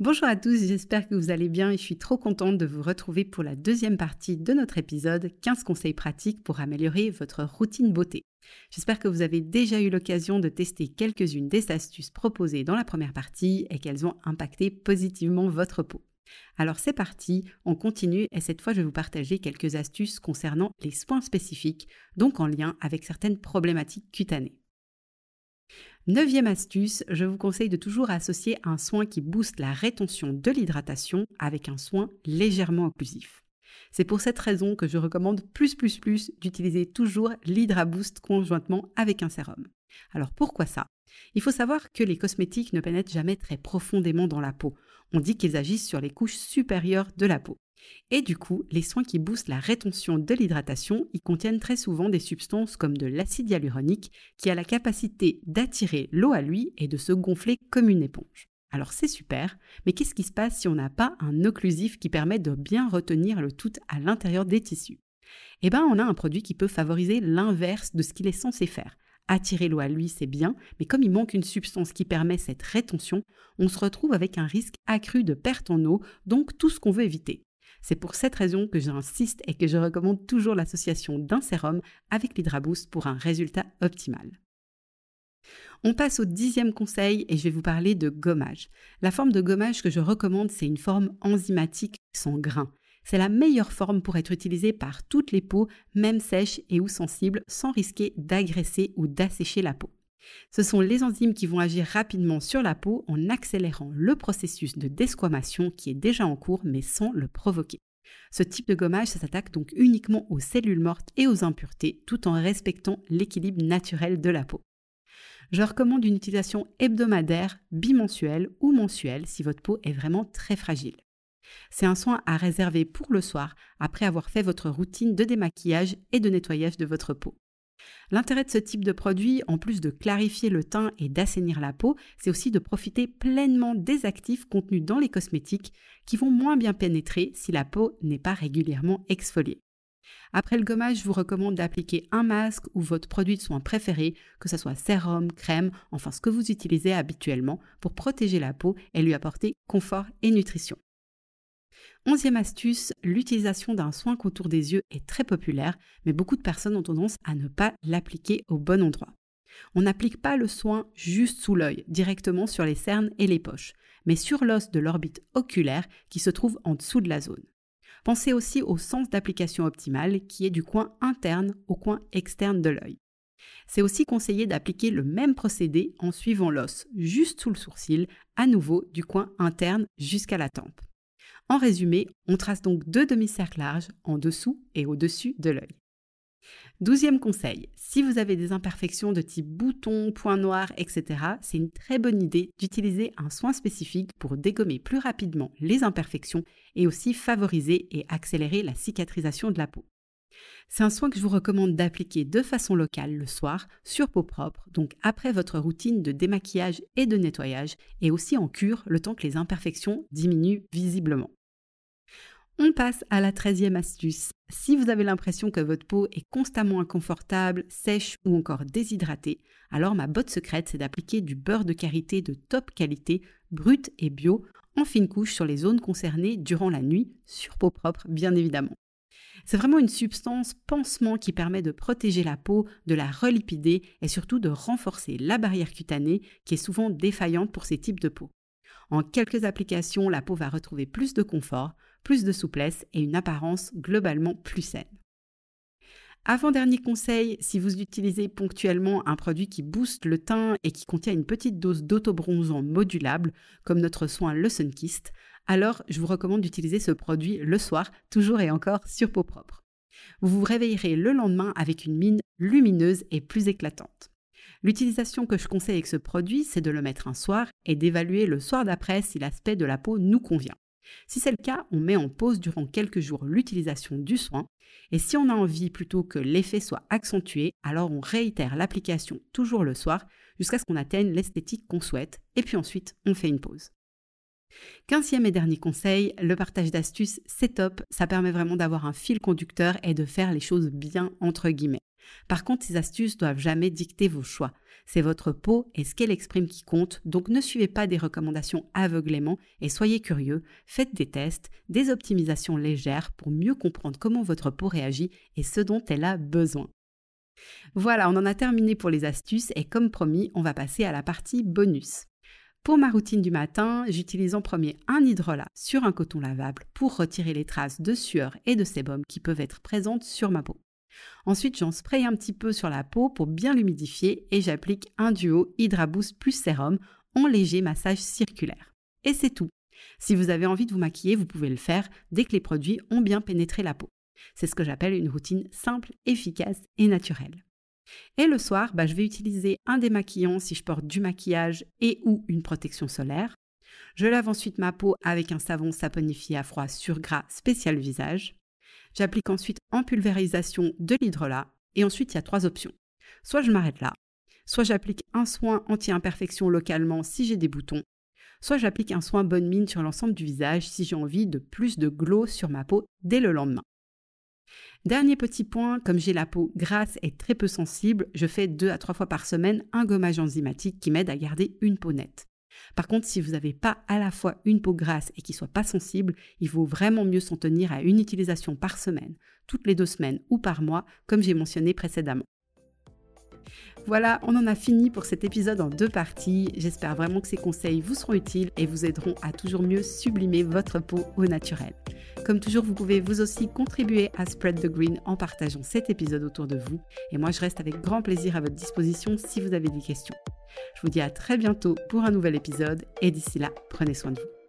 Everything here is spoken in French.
Bonjour à tous, j'espère que vous allez bien et je suis trop contente de vous retrouver pour la deuxième partie de notre épisode 15 conseils pratiques pour améliorer votre routine beauté. J'espère que vous avez déjà eu l'occasion de tester quelques-unes des astuces proposées dans la première partie et qu'elles ont impacté positivement votre peau. Alors c'est parti, on continue et cette fois je vais vous partager quelques astuces concernant les soins spécifiques, donc en lien avec certaines problématiques cutanées. Neuvième astuce, je vous conseille de toujours associer un soin qui booste la rétention de l'hydratation avec un soin légèrement occlusif. C'est pour cette raison que je recommande plus plus plus d'utiliser toujours l'Hydra Boost conjointement avec un sérum. Alors pourquoi ça? Il faut savoir que les cosmétiques ne pénètrent jamais très profondément dans la peau. On dit qu'ils agissent sur les couches supérieures de la peau. Et du coup, les soins qui boostent la rétention de l'hydratation, y contiennent très souvent des substances comme de l'acide hyaluronique qui a la capacité d'attirer l'eau à lui et de se gonfler comme une éponge. Alors c'est super, mais qu'est-ce qui se passe si on n'a pas un occlusif qui permet de bien retenir le tout à l'intérieur des tissus? Eh bien, on a un produit qui peut favoriser l'inverse de ce qu'il est censé faire. Attirer l'eau à lui, c'est bien, mais comme il manque une substance qui permet cette rétention, on se retrouve avec un risque accru de perte en eau, donc tout ce qu'on veut éviter. C'est pour cette raison que j'insiste et que je recommande toujours l'association d'un sérum avec l'Hydraboost pour un résultat optimal. On passe au dixième conseil et je vais vous parler de gommage. La forme de gommage que je recommande, c'est une forme enzymatique sans grain. C'est la meilleure forme pour être utilisée par toutes les peaux, même sèches et ou sensibles, sans risquer d'agresser ou d'assécher la peau. Ce sont les enzymes qui vont agir rapidement sur la peau en accélérant le processus de desquamation qui est déjà en cours mais sans le provoquer. Ce type de gommage s'attaque donc uniquement aux cellules mortes et aux impuretés tout en respectant l'équilibre naturel de la peau. Je recommande une utilisation hebdomadaire, bimensuelle ou mensuelle si votre peau est vraiment très fragile. C'est un soin à réserver pour le soir après avoir fait votre routine de démaquillage et de nettoyage de votre peau. L'intérêt de ce type de produit, en plus de clarifier le teint et d'assainir la peau, c'est aussi de profiter pleinement des actifs contenus dans les cosmétiques qui vont moins bien pénétrer si la peau n'est pas régulièrement exfoliée. Après le gommage, je vous recommande d'appliquer un masque ou votre produit de soin préféré, que ce soit sérum, crème, enfin ce que vous utilisez habituellement pour protéger la peau et lui apporter confort et nutrition. Onzième astuce, l'utilisation d'un soin contour des yeux est très populaire, mais beaucoup de personnes ont tendance à ne pas l'appliquer au bon endroit. On n'applique pas le soin juste sous l'œil, directement sur les cernes et les poches, mais sur l'os de l'orbite oculaire qui se trouve en dessous de la zone. Pensez aussi au sens d'application optimal qui est du coin interne au coin externe de l'œil. C'est aussi conseillé d'appliquer le même procédé en suivant l'os juste sous le sourcil, à nouveau du coin interne jusqu'à la tempe. En résumé, on trace donc deux demi-cercles larges en dessous et au-dessus de l'œil. Douzième conseil, si vous avez des imperfections de type bouton, point noir, etc., c'est une très bonne idée d'utiliser un soin spécifique pour dégommer plus rapidement les imperfections et aussi favoriser et accélérer la cicatrisation de la peau. C'est un soin que je vous recommande d'appliquer de façon locale le soir sur peau propre, donc après votre routine de démaquillage et de nettoyage, et aussi en cure le temps que les imperfections diminuent visiblement. On passe à la treizième astuce. Si vous avez l'impression que votre peau est constamment inconfortable, sèche ou encore déshydratée, alors ma botte secrète, c'est d'appliquer du beurre de karité de top qualité, brut et bio, en fine couche sur les zones concernées durant la nuit, sur peau propre bien évidemment. C'est vraiment une substance pansement qui permet de protéger la peau, de la relipider et surtout de renforcer la barrière cutanée qui est souvent défaillante pour ces types de peau. En quelques applications, la peau va retrouver plus de confort, plus de souplesse et une apparence globalement plus saine. Avant-dernier conseil, si vous utilisez ponctuellement un produit qui booste le teint et qui contient une petite dose d'autobronzant modulable, comme notre soin Le Sunkist, alors je vous recommande d'utiliser ce produit le soir, toujours et encore sur peau propre. Vous vous réveillerez le lendemain avec une mine lumineuse et plus éclatante. L'utilisation que je conseille avec ce produit, c'est de le mettre un soir et d'évaluer le soir d'après si l'aspect de la peau nous convient. Si c'est le cas, on met en pause durant quelques jours l'utilisation du soin. Et si on a envie plutôt que l'effet soit accentué, alors on réitère l'application toujours le soir jusqu'à ce qu'on atteigne l'esthétique qu'on souhaite. Et puis ensuite, on fait une pause. Quinzième et dernier conseil, le partage d'astuces, c'est top, ça permet vraiment d'avoir un fil conducteur et de faire les choses bien entre guillemets. Par contre, ces astuces doivent jamais dicter vos choix. C'est votre peau et ce qu'elle exprime qui compte, donc ne suivez pas des recommandations aveuglément et soyez curieux, faites des tests, des optimisations légères pour mieux comprendre comment votre peau réagit et ce dont elle a besoin. Voilà, on en a terminé pour les astuces et comme promis, on va passer à la partie bonus. Pour ma routine du matin, j'utilise en premier un hydrolat sur un coton lavable pour retirer les traces de sueur et de sébum qui peuvent être présentes sur ma peau. Ensuite, j'en spray un petit peu sur la peau pour bien l'humidifier et j'applique un duo Hydra Boost plus sérum en léger massage circulaire. Et c'est tout. Si vous avez envie de vous maquiller, vous pouvez le faire dès que les produits ont bien pénétré la peau. C'est ce que j'appelle une routine simple, efficace et naturelle. Et le soir, bah, je vais utiliser un démaquillant si je porte du maquillage et ou une protection solaire. Je lave ensuite ma peau avec un savon saponifié à froid sur gras spécial visage. J'applique ensuite en pulvérisation de l'hydrolat et ensuite il y a trois options. Soit je m'arrête là, soit j'applique un soin anti-imperfection localement si j'ai des boutons, soit j'applique un soin bonne mine sur l'ensemble du visage si j'ai envie de plus de glow sur ma peau dès le lendemain. Dernier petit point, comme j'ai la peau grasse et très peu sensible, je fais deux à trois fois par semaine un gommage enzymatique qui m'aide à garder une peau nette. Par contre, si vous n'avez pas à la fois une peau grasse et qui soit pas sensible, il vaut vraiment mieux s'en tenir à une utilisation par semaine, toutes les deux semaines ou par mois, comme j'ai mentionné précédemment. Voilà, on en a fini pour cet épisode en deux parties. J'espère vraiment que ces conseils vous seront utiles et vous aideront à toujours mieux sublimer votre peau au naturel. Comme toujours, vous pouvez vous aussi contribuer à Spread the Green en partageant cet épisode autour de vous. Et moi, je reste avec grand plaisir à votre disposition si vous avez des questions. Je vous dis à très bientôt pour un nouvel épisode et d'ici là, prenez soin de vous.